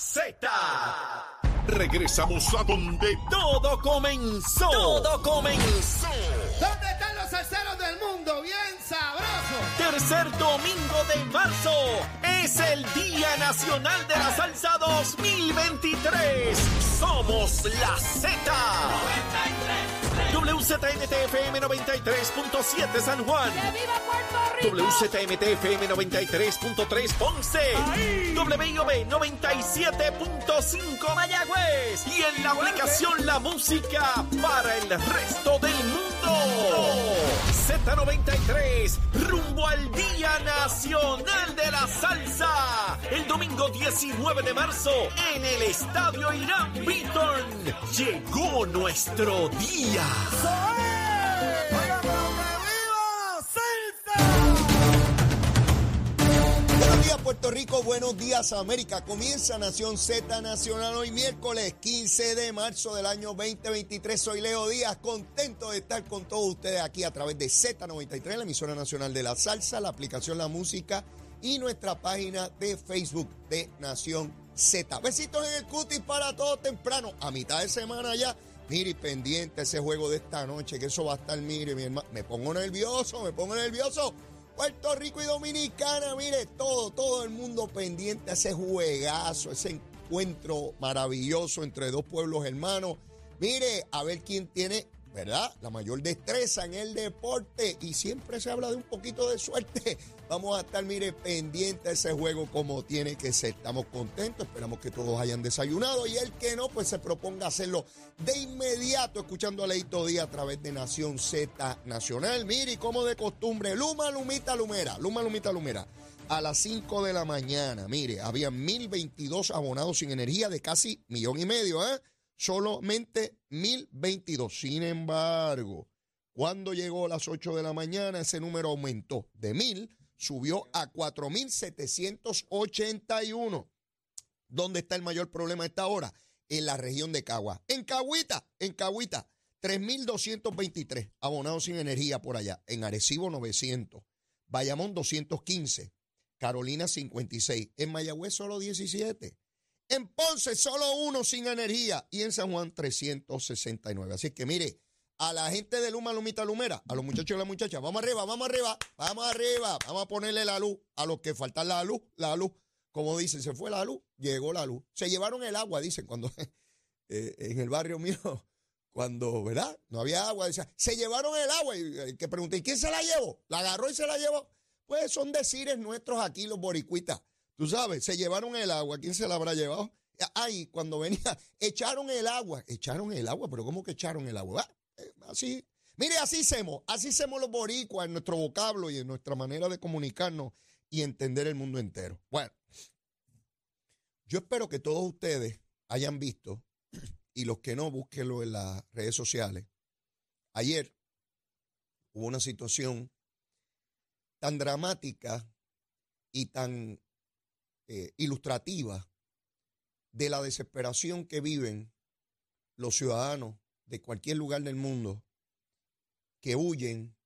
Z. Regresamos a donde todo comenzó. Todo comenzó. ¿Dónde están los salseros del mundo? Bien sabroso. Tercer domingo de marzo es el Día Nacional de la Salsa 2023. Somos la Z. WZMTFM 93.7 San Juan. ¡Que viva Puerto Rico! WZMTFM 93.3 Ponce. WIOB 97.5 Mayagüez. Y en la aplicación La Música para el resto del mundo. Z93, rumbo al Día Nacional de la Salsa. El domingo 19 de marzo en el Estadio Irán Beaton. Llegó nuestro día. Puerto Rico, buenos días América. Comienza Nación Z Nacional hoy miércoles 15 de marzo del año 2023. Soy Leo Díaz, contento de estar con todos ustedes aquí a través de Z93, la emisora nacional de la salsa, la aplicación La Música y nuestra página de Facebook de Nación Z. Besitos en el cutis para todos temprano, a mitad de semana ya. Mire, pendiente ese juego de esta noche, que eso va a estar, mire, mi hermano. Me pongo nervioso, me pongo nervioso. Puerto Rico y Dominicana, mire, todo, todo el mundo pendiente a ese juegazo, ese encuentro maravilloso entre dos pueblos hermanos. Mire, a ver quién tiene, ¿verdad? La mayor destreza en el deporte. Y siempre se habla de un poquito de suerte. Vamos a estar, mire, pendiente a ese juego como tiene que ser. Estamos contentos, esperamos que todos hayan desayunado. Y el que no, pues se proponga hacerlo de inmediato, escuchando a Leito Díaz a través de Nación Z Nacional. Mire, y como de costumbre, Luma, Lumita, Lumera, Luma, Lumita, Lumera. A las 5 de la mañana, mire, había 1022 abonados sin energía de casi millón y medio, ¿eh? Solamente 1022. Sin embargo, cuando llegó a las 8 de la mañana, ese número aumentó de 1000, subió a 4781. ¿Dónde está el mayor problema a esta hora? En la región de Cagua. En Caguita, en Caguita, 3.223 abonados sin energía por allá. En Arecibo, 900. Bayamón, 215. Carolina, 56. En Mayagüez, solo 17. En Ponce, solo uno sin energía. Y en San Juan, 369. Así que mire, a la gente de Luma, Lumita, Lumera, a los muchachos y las muchachas, vamos arriba, vamos arriba, vamos arriba, vamos a ponerle la luz a los que faltan la luz, la luz. Como dicen, se fue la luz, llegó la luz. Se llevaron el agua, dicen, cuando eh, en el barrio mío, cuando, ¿verdad? No había agua, decía, se llevaron el agua. Y el que pregunté, ¿y quién se la llevó? La agarró y se la llevó. Pues son decires nuestros aquí, los boricuitas. Tú sabes, se llevaron el agua, ¿quién se la habrá llevado? Ay, cuando venía, echaron el agua, echaron el agua, pero ¿cómo que echaron el agua? Eh, Así, mire, así hacemos, así hacemos los boricuas en nuestro vocablo y en nuestra manera de comunicarnos y entender el mundo entero. Bueno, yo espero que todos ustedes hayan visto, y los que no, búsquenlo en las redes sociales. Ayer hubo una situación tan dramática y tan eh, ilustrativa de la desesperación que viven los ciudadanos de cualquier lugar del mundo que huyen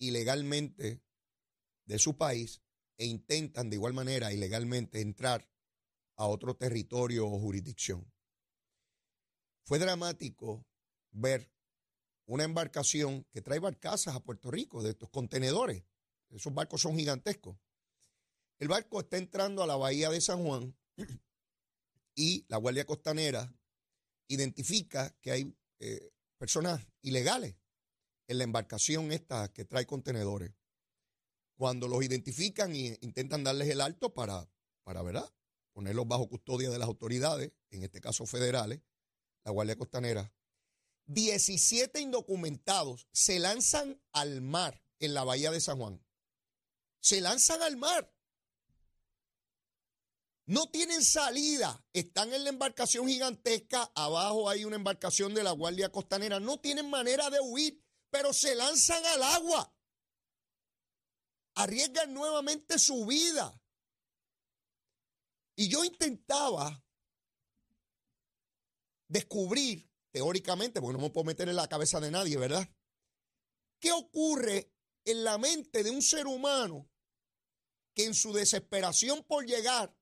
ilegalmente de su país e intentan de igual manera ilegalmente entrar a otro territorio o jurisdicción. Fue dramático ver una embarcación que trae barcazas a Puerto Rico de estos contenedores. Esos barcos son gigantescos. El barco está entrando a la bahía de San Juan y la Guardia Costanera identifica que hay eh, personas ilegales en la embarcación esta que trae contenedores. Cuando los identifican e intentan darles el alto para, para ¿verdad? ponerlos bajo custodia de las autoridades, en este caso federales, la Guardia Costanera, 17 indocumentados se lanzan al mar en la bahía de San Juan. Se lanzan al mar. No tienen salida. Están en la embarcación gigantesca. Abajo hay una embarcación de la Guardia Costanera. No tienen manera de huir, pero se lanzan al agua. Arriesgan nuevamente su vida. Y yo intentaba descubrir, teóricamente, porque no me puedo meter en la cabeza de nadie, ¿verdad? ¿Qué ocurre en la mente de un ser humano que en su desesperación por llegar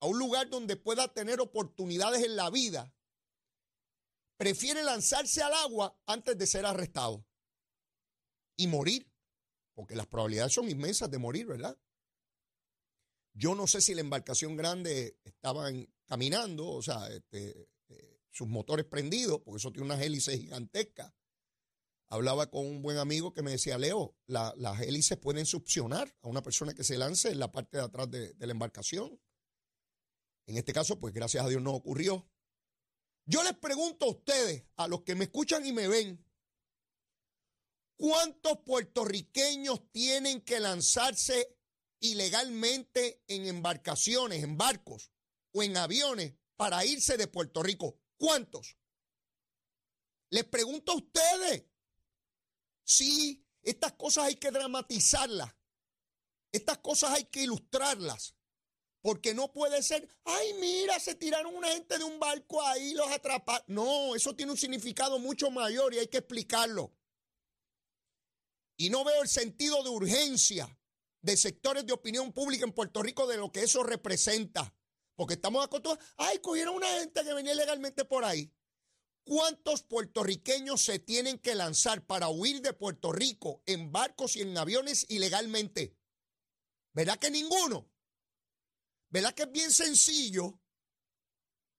a un lugar donde pueda tener oportunidades en la vida, prefiere lanzarse al agua antes de ser arrestado y morir, porque las probabilidades son inmensas de morir, ¿verdad? Yo no sé si la embarcación grande estaban caminando, o sea, este, eh, sus motores prendidos, porque eso tiene unas hélices gigantescas. Hablaba con un buen amigo que me decía, Leo, las hélices pueden succionar a una persona que se lance en la parte de atrás de, de la embarcación. En este caso, pues gracias a Dios no ocurrió. Yo les pregunto a ustedes, a los que me escuchan y me ven, ¿cuántos puertorriqueños tienen que lanzarse ilegalmente en embarcaciones, en barcos o en aviones para irse de Puerto Rico? ¿Cuántos? Les pregunto a ustedes. Sí, estas cosas hay que dramatizarlas. Estas cosas hay que ilustrarlas. Porque no puede ser, ay, mira, se tiraron una gente de un barco ahí, los atraparon. No, eso tiene un significado mucho mayor y hay que explicarlo. Y no veo el sentido de urgencia de sectores de opinión pública en Puerto Rico de lo que eso representa. Porque estamos acostumbrados, ay, cogieron una gente que venía legalmente por ahí. ¿Cuántos puertorriqueños se tienen que lanzar para huir de Puerto Rico en barcos y en aviones ilegalmente? ¿Verdad que ninguno? ¿Verdad que es bien sencillo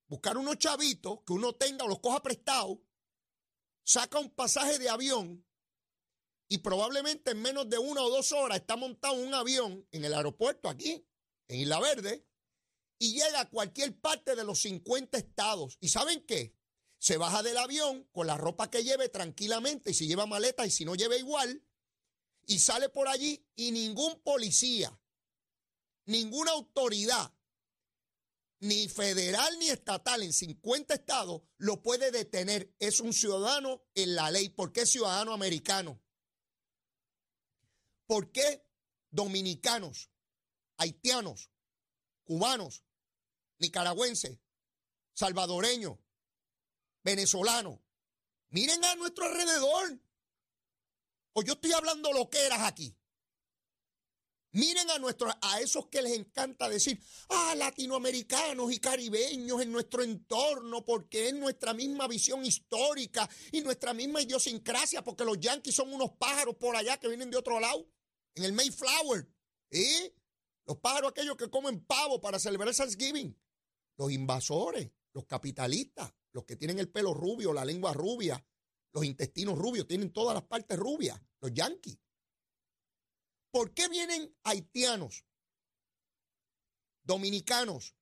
buscar unos chavitos que uno tenga o los coja prestados, saca un pasaje de avión y probablemente en menos de una o dos horas está montado un avión en el aeropuerto aquí, en Isla Verde, y llega a cualquier parte de los 50 estados. ¿Y saben qué? Se baja del avión con la ropa que lleve tranquilamente y si lleva maleta y si no lleva igual, y sale por allí y ningún policía, ninguna autoridad, ni federal ni estatal, en 50 estados, lo puede detener. Es un ciudadano en la ley. ¿Por qué ciudadano americano? ¿Por qué dominicanos, haitianos, cubanos, nicaragüenses, salvadoreños, venezolanos? Miren a nuestro alrededor. O yo estoy hablando lo que eras aquí. Miren a, nuestros, a esos que les encanta decir, ah, latinoamericanos y caribeños en nuestro entorno, porque es nuestra misma visión histórica y nuestra misma idiosincrasia, porque los yanquis son unos pájaros por allá que vienen de otro lado, en el Mayflower. ¿eh? Los pájaros aquellos que comen pavo para celebrar Thanksgiving. Los invasores, los capitalistas, los que tienen el pelo rubio, la lengua rubia, los intestinos rubios, tienen todas las partes rubias, los yanquis. ¿Por qué vienen haitianos, dominicanos,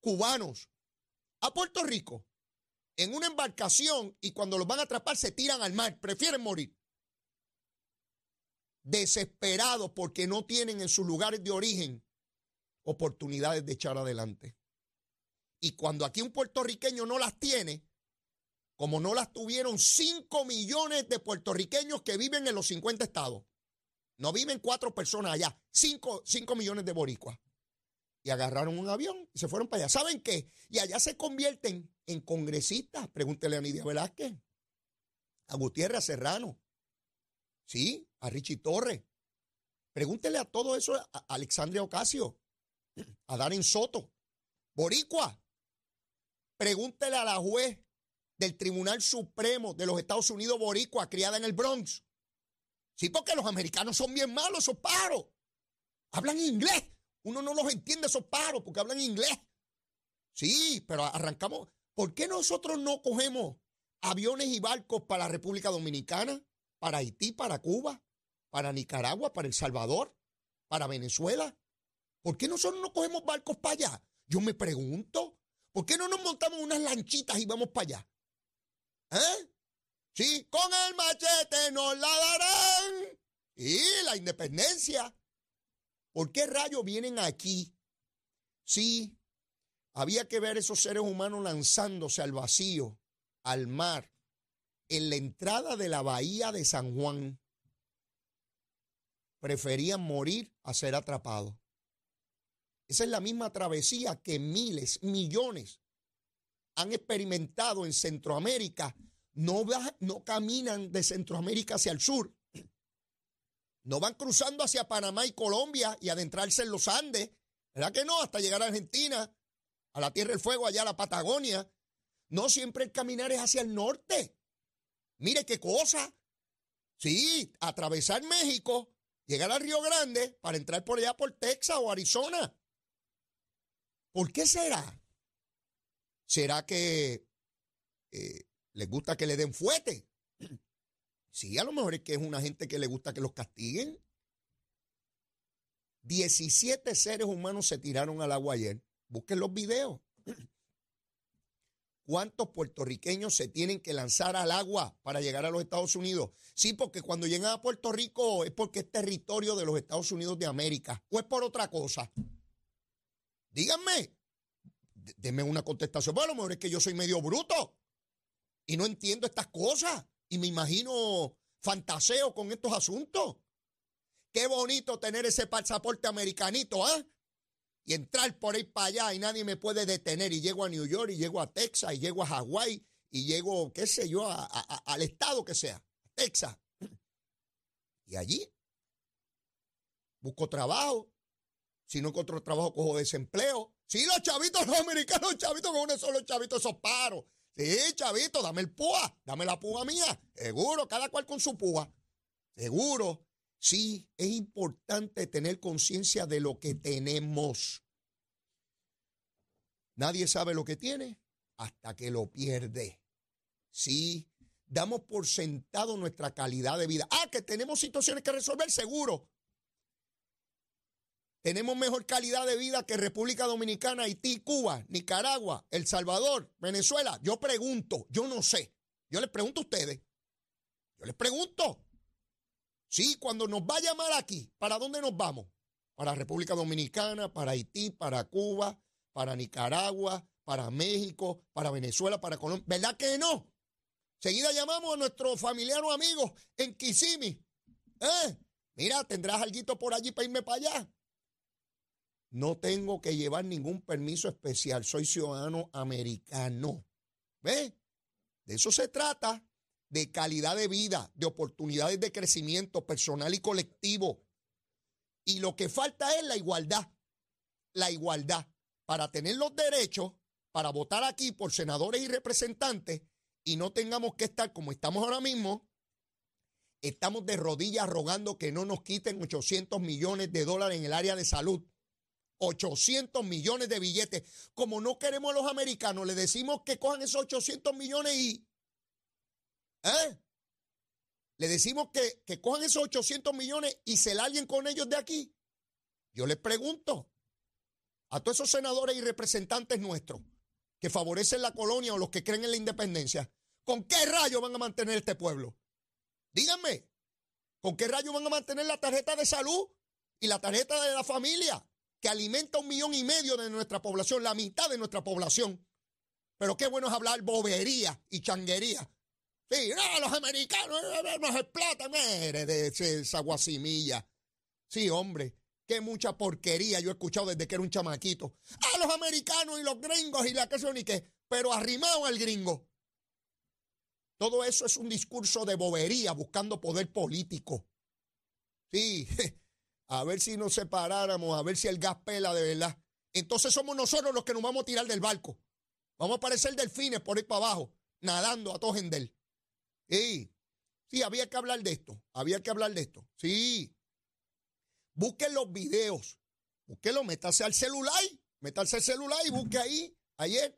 cubanos a Puerto Rico en una embarcación y cuando los van a atrapar se tiran al mar? Prefieren morir. Desesperados porque no tienen en sus lugares de origen oportunidades de echar adelante. Y cuando aquí un puertorriqueño no las tiene, como no las tuvieron 5 millones de puertorriqueños que viven en los 50 estados. No viven cuatro personas allá, cinco, millones de boricuas. Y agarraron un avión y se fueron para allá. ¿Saben qué? Y allá se convierten en congresistas. Pregúntele a Nidia Velázquez, a Gutiérrez Serrano, sí, a Richie Torres. Pregúntele a todo eso a Alexandria Ocasio, a Darren Soto, Boricua. Pregúntele a la juez del Tribunal Supremo de los Estados Unidos, Boricua, criada en el Bronx. Sí, porque los americanos son bien malos, esos paros. Hablan inglés. Uno no los entiende, esos paros, porque hablan inglés. Sí, pero arrancamos. ¿Por qué nosotros no cogemos aviones y barcos para la República Dominicana, para Haití, para Cuba, para Nicaragua, para El Salvador, para Venezuela? ¿Por qué nosotros no cogemos barcos para allá? Yo me pregunto, ¿por qué no nos montamos unas lanchitas y vamos para allá? ¿Eh? Sí, con el machete nos la darán. Y la independencia. ¿Por qué rayos vienen aquí? Sí, había que ver esos seres humanos lanzándose al vacío, al mar, en la entrada de la bahía de San Juan. Preferían morir a ser atrapados. Esa es la misma travesía que miles, millones han experimentado en Centroamérica no, no caminan de Centroamérica hacia el sur. No van cruzando hacia Panamá y Colombia y adentrarse en los Andes ¿Verdad que no? Hasta llegar a Argentina, a la Tierra del Fuego, allá a la Patagonia. No siempre el caminar es hacia el norte. Mire qué cosa. Sí, atravesar México, llegar al Río Grande para entrar por allá por Texas o Arizona. ¿Por qué será? ¿Será que eh, les gusta que le den fuete? Sí, a lo mejor es que es una gente que le gusta que los castiguen. 17 seres humanos se tiraron al agua ayer. Busquen los videos. ¿Cuántos puertorriqueños se tienen que lanzar al agua para llegar a los Estados Unidos? Sí, porque cuando llegan a Puerto Rico es porque es territorio de los Estados Unidos de América o es por otra cosa. Díganme, denme una contestación. Bueno, a lo mejor es que yo soy medio bruto y no entiendo estas cosas y me imagino fantaseo con estos asuntos. Qué bonito tener ese pasaporte americanito, ¿ah? Y entrar por ahí para allá y nadie me puede detener. Y llego a New York, y llego a Texas, y llego a Hawái, y llego, qué sé yo, al estado que sea, Texas. Y allí busco trabajo. Si no encuentro trabajo, cojo desempleo. Sí, los chavitos, los americanos, los chavitos, con uno solo chavitos, esos paros. Sí, chavito, dame el púa, dame la púa mía. Seguro, cada cual con su púa. Seguro. Sí, es importante tener conciencia de lo que tenemos. Nadie sabe lo que tiene hasta que lo pierde. Sí, damos por sentado nuestra calidad de vida. Ah, que tenemos situaciones que resolver, seguro. Tenemos mejor calidad de vida que República Dominicana, Haití, Cuba, Nicaragua, El Salvador, Venezuela. Yo pregunto, yo no sé. Yo les pregunto a ustedes. Yo les pregunto. Sí, cuando nos va a llamar aquí, ¿para dónde nos vamos? Para República Dominicana, para Haití, para Cuba, para Nicaragua, para México, para Venezuela, para Colombia. ¿Verdad que no? Seguida llamamos a nuestro familiar o amigo en Kissimmee. ¿Eh? Mira, ¿tendrás algo por allí para irme para allá? No tengo que llevar ningún permiso especial. Soy ciudadano americano. ¿Ve? De eso se trata de calidad de vida, de oportunidades de crecimiento personal y colectivo. Y lo que falta es la igualdad. La igualdad para tener los derechos, para votar aquí por senadores y representantes y no tengamos que estar como estamos ahora mismo. Estamos de rodillas rogando que no nos quiten 800 millones de dólares en el área de salud. 800 millones de billetes. Como no queremos a los americanos, le decimos que cojan esos 800 millones y ¿Eh? Le decimos que, que cojan esos 800 millones y se alguien con ellos de aquí. Yo les pregunto a todos esos senadores y representantes nuestros que favorecen la colonia o los que creen en la independencia, ¿con qué rayo van a mantener este pueblo? Díganme, ¿con qué rayo van a mantener la tarjeta de salud y la tarjeta de la familia que alimenta un millón y medio de nuestra población, la mitad de nuestra población? Pero qué bueno es hablar bobería y changuería Sí, los americanos eh, eh, nos explotan. Mire, de esa guasimilla. Sí, hombre, qué mucha porquería yo he escuchado desde que era un chamaquito. Ah, los americanos y los gringos y la que son y qué, pero arrimado al gringo. Todo eso es un discurso de bobería buscando poder político. Sí, a ver si nos separáramos, a ver si el gas pela de verdad. Entonces somos nosotros los que nos vamos a tirar del barco. Vamos a parecer delfines por ahí para abajo, nadando a todo él. Sí, sí, había que hablar de esto, había que hablar de esto. Sí. Busquen los videos, búsquenlo, métase al celular, métase al celular y busque ahí, ayer.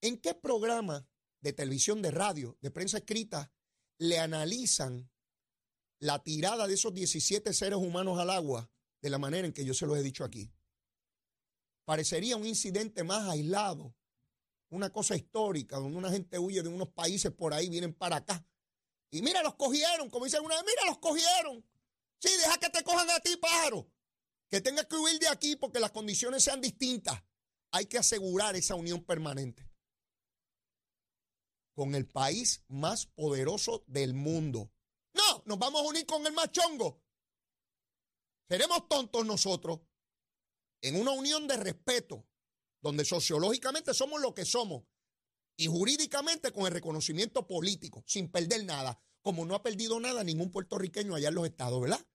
¿En qué programa de televisión, de radio, de prensa escrita le analizan la tirada de esos 17 seres humanos al agua de la manera en que yo se los he dicho aquí? Parecería un incidente más aislado una cosa histórica, donde una gente huye de unos países por ahí, vienen para acá. Y mira, los cogieron, como dicen una vez, mira, los cogieron. Sí, deja que te cojan a ti, pájaro. Que tengas que huir de aquí porque las condiciones sean distintas. Hay que asegurar esa unión permanente con el país más poderoso del mundo. No, nos vamos a unir con el más chongo. Seremos tontos nosotros en una unión de respeto, donde sociológicamente somos lo que somos y jurídicamente con el reconocimiento político, sin perder nada, como no ha perdido nada ningún puertorriqueño allá en los estados, ¿verdad?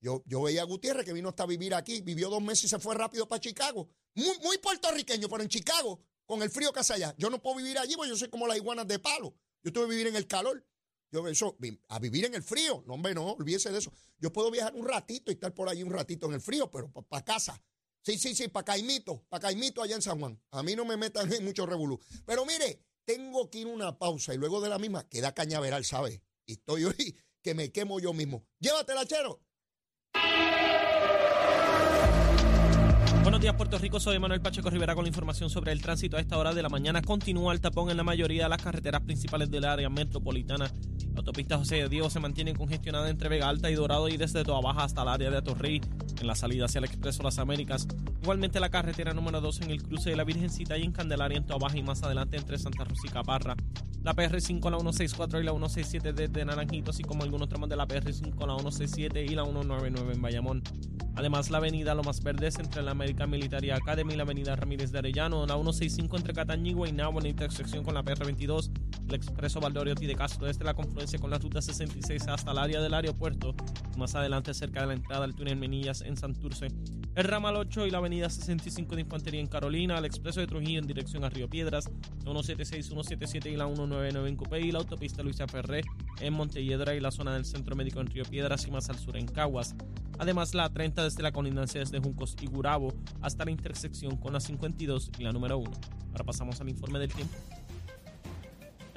Yo, yo veía a Gutiérrez que vino hasta vivir aquí, vivió dos meses y se fue rápido para Chicago. Muy, muy puertorriqueño, pero en Chicago, con el frío que hace allá. Yo no puedo vivir allí porque yo soy como las iguanas de palo. Yo tengo que vivir en el calor. Yo eso, a vivir en el frío. No, hombre, no, olvídese de eso. Yo puedo viajar un ratito y estar por ahí un ratito en el frío, pero para casa. Sí, sí, sí, para Caimito, para Caimito allá en San Juan. A mí no me metan en mucho revolú. Pero mire, tengo que ir una pausa y luego de la misma queda cañaveral, ¿sabes? Y estoy hoy que me quemo yo mismo. Llévatela, chero. Buenos días, Puerto Rico. Soy Manuel Pacheco Rivera con la información sobre el tránsito. A esta hora de la mañana continúa el tapón en la mayoría de las carreteras principales del área metropolitana. La autopista José de Diego se mantiene congestionada entre Vega Alta y Dorado y desde Toa Baja hasta el área de Atorrey en la salida hacia el Expreso Las Américas. Igualmente la carretera número 2 en el cruce de la Virgencita y en Candelaria en Toa Baja y más adelante entre Santa Rosa y Caparra. La PR5, la 164 y la 167 desde Naranjito, así como algunos tramos de la PR5, la 167 y la 199 en Bayamón. Además, la avenida Lomas Verdes entre la American Military Academy y la avenida Ramírez de Arellano, la 165 entre Cataño y Guaynabo en intersección con la PR22, el expreso Valdoriotti de Castro desde la confluencia con la ruta 66 hasta el área del aeropuerto, más adelante cerca de la entrada al túnel Menillas en Santurce, el ramal 8 y la avenida 65 de Infantería en Carolina, el expreso de Trujillo en dirección a Río Piedras, la 176, 177 y la 199 en Cupé y la autopista Luisa Ferré en Montelledra y la zona del Centro Médico en Río Piedras y más al sur en Caguas. Además, la 30 desde la colindancia desde Juncos y Gurabo hasta la intersección con la 52 y la número 1. Ahora pasamos al informe del tiempo.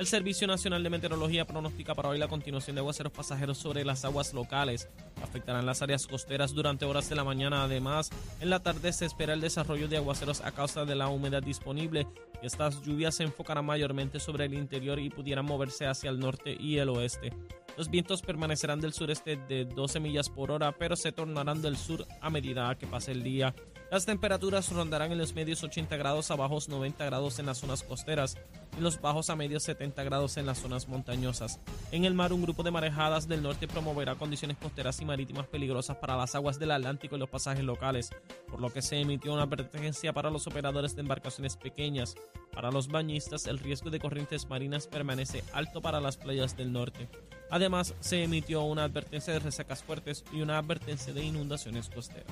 El Servicio Nacional de Meteorología pronostica para hoy la continuación de aguaceros pasajeros sobre las aguas locales. Afectarán las áreas costeras durante horas de la mañana. Además, en la tarde se espera el desarrollo de aguaceros a causa de la humedad disponible. Estas lluvias se enfocarán mayormente sobre el interior y pudieran moverse hacia el norte y el oeste. Los vientos permanecerán del sureste de 12 millas por hora, pero se tornarán del sur a medida que pase el día. Las temperaturas rondarán en los medios 80 grados a bajos 90 grados en las zonas costeras y los bajos a medios 70 grados en las zonas montañosas. En el mar, un grupo de marejadas del norte promoverá condiciones costeras y marítimas peligrosas para las aguas del Atlántico y los pasajes locales, por lo que se emitió una advertencia para los operadores de embarcaciones pequeñas. Para los bañistas, el riesgo de corrientes marinas permanece alto para las playas del norte. Además, se emitió una advertencia de resacas fuertes y una advertencia de inundaciones costeras.